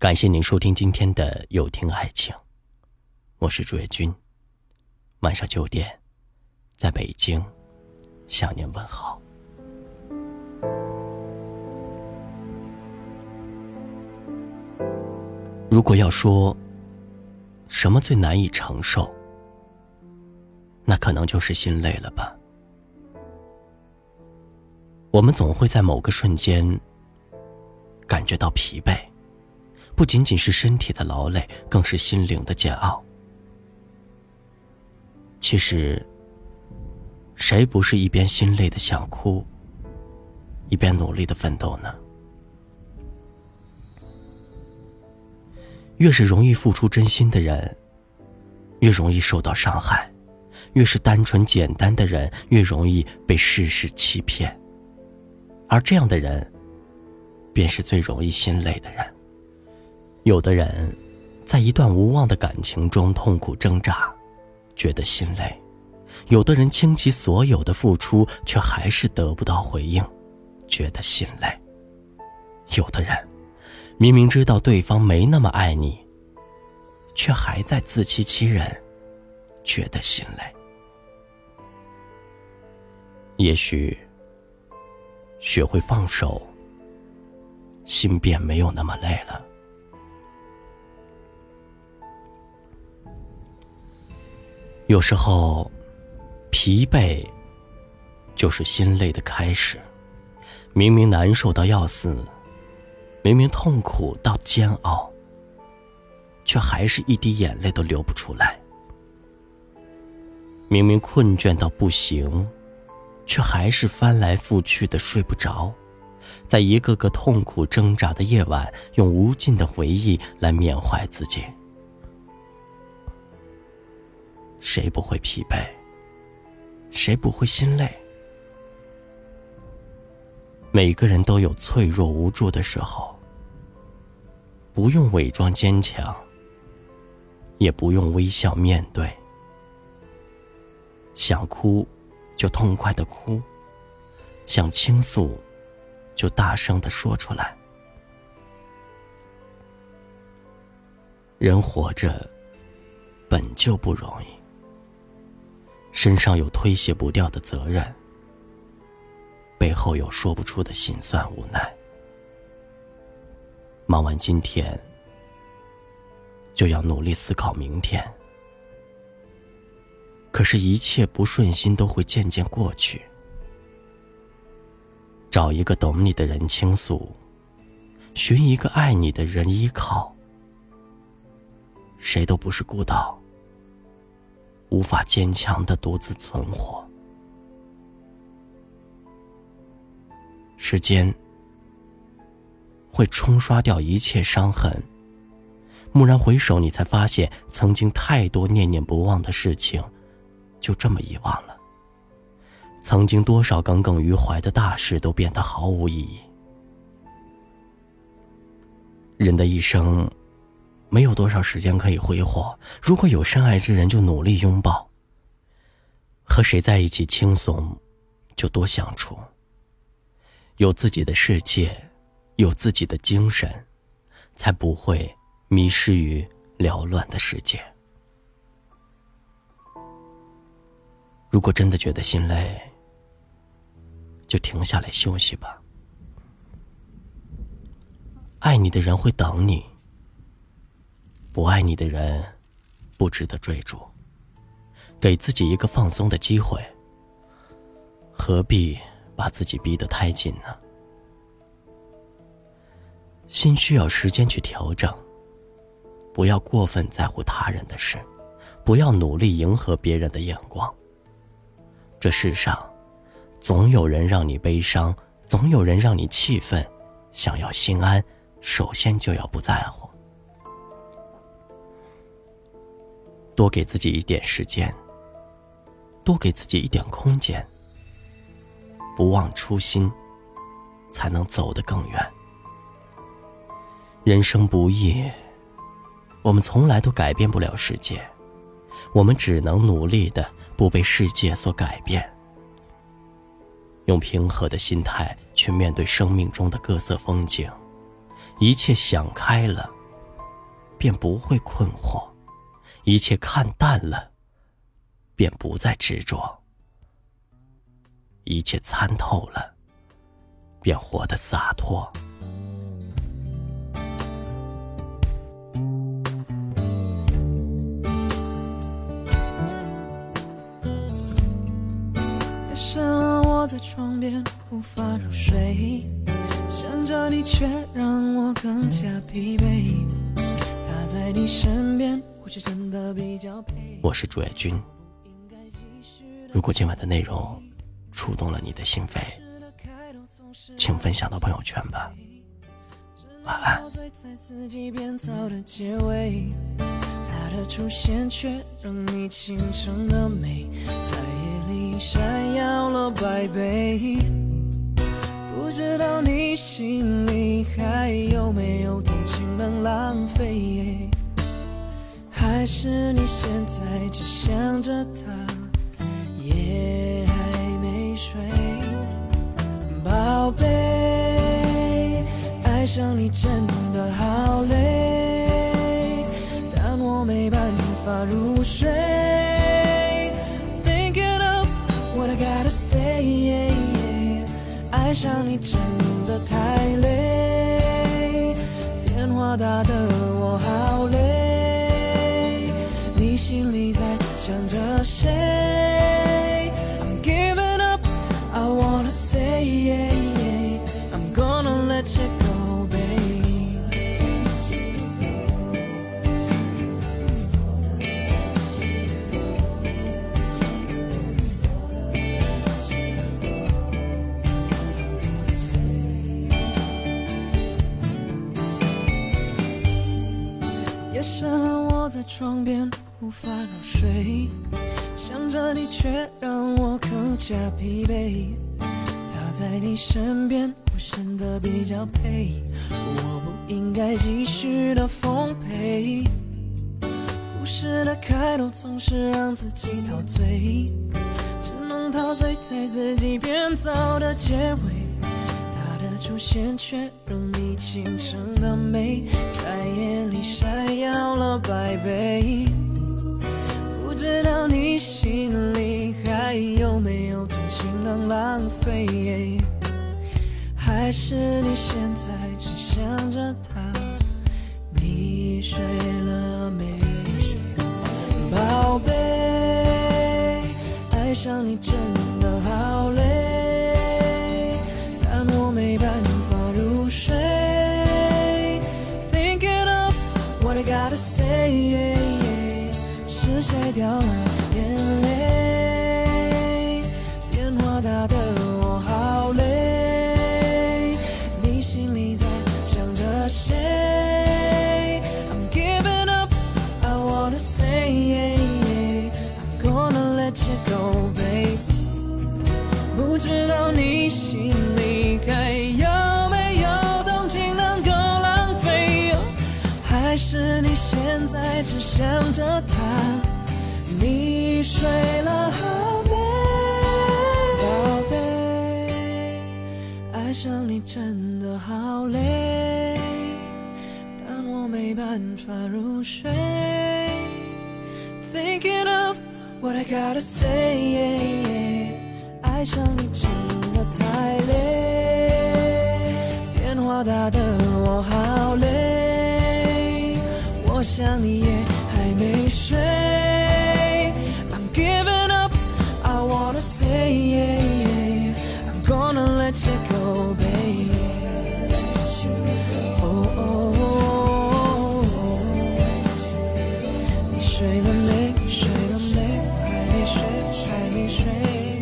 感谢您收听今天的有听爱情，我是朱月君。晚上九点，在北京向您问好。如果要说什么最难以承受，那可能就是心累了吧。我们总会在某个瞬间感觉到疲惫。不仅仅是身体的劳累，更是心灵的煎熬。其实，谁不是一边心累的想哭，一边努力的奋斗呢？越是容易付出真心的人，越容易受到伤害；越是单纯简单的人，越容易被世事欺骗。而这样的人，便是最容易心累的人。有的人，在一段无望的感情中痛苦挣扎，觉得心累；有的人倾其所有的付出，却还是得不到回应，觉得心累；有的人，明明知道对方没那么爱你，却还在自欺欺人，觉得心累。也许，学会放手，心便没有那么累了。有时候，疲惫就是心累的开始。明明难受到要死，明明痛苦到煎熬，却还是一滴眼泪都流不出来。明明困倦到不行，却还是翻来覆去的睡不着。在一个个痛苦挣扎的夜晚，用无尽的回忆来缅怀自己。谁不会疲惫？谁不会心累？每个人都有脆弱无助的时候，不用伪装坚强，也不用微笑面对。想哭，就痛快的哭；想倾诉，就大声的说出来。人活着，本就不容易。身上有推卸不掉的责任，背后有说不出的心酸无奈。忙完今天，就要努力思考明天。可是，一切不顺心都会渐渐过去。找一个懂你的人倾诉，寻一个爱你的人依靠，谁都不是孤岛。无法坚强的独自存活。时间会冲刷掉一切伤痕。蓦然回首，你才发现，曾经太多念念不忘的事情，就这么遗忘了。曾经多少耿耿于怀的大事，都变得毫无意义。人的一生。没有多少时间可以挥霍。如果有深爱之人，就努力拥抱；和谁在一起轻松，就多相处。有自己的世界，有自己的精神，才不会迷失于缭乱的世界。如果真的觉得心累，就停下来休息吧。爱你的人会等你。不爱你的人，不值得追逐。给自己一个放松的机会，何必把自己逼得太紧呢？心需要时间去调整，不要过分在乎他人的事，不要努力迎合别人的眼光。这世上，总有人让你悲伤，总有人让你气愤。想要心安，首先就要不在乎。多给自己一点时间，多给自己一点空间，不忘初心，才能走得更远。人生不易，我们从来都改变不了世界，我们只能努力的不被世界所改变，用平和的心态去面对生命中的各色风景，一切想开了，便不会困惑；一切看淡了，便不再执着；一切参透了，便活得洒脱。在床边无法入睡，想着你却让我更加疲惫。在你身边，或许真的比较配。我是朱爱军。如果今晚的内容触动了你的心扉，请分享到朋友圈吧。晚安。他的出现却让你倾城的美。在夜里闪耀了百倍，不知道你心里还有没有同情能浪费还是你现在就想着他。夜还没睡宝贝爱上你真的好累但我没办法入睡。Thinking of what i gotta say 爱上你真打得我好累，你心里在想着谁？在床边无法入睡，想着你却让我更加疲惫。他在你身边，我显得比较配，我不应该继续的奉陪。故事的开头总是让自己陶醉，只能陶醉在自己编造的结尾。出现却让你倾城的美在眼里闪耀了百倍，不知道你心里还有没有同情能浪费？还是你现在只想着他？你睡了是谁掉了眼泪？电话打得我好累，你心里在想着谁？I'm giving up，I wanna say，I'm gonna let you go，baby。不知道你心里还有没有动情能够浪费？还是你现在只想着他？你睡了好没？宝贝，爱上你真的好累，但我没办法入睡。Thinking of what I gotta say。爱上你真的太累，电话打得我好累，我想你也睡一睡。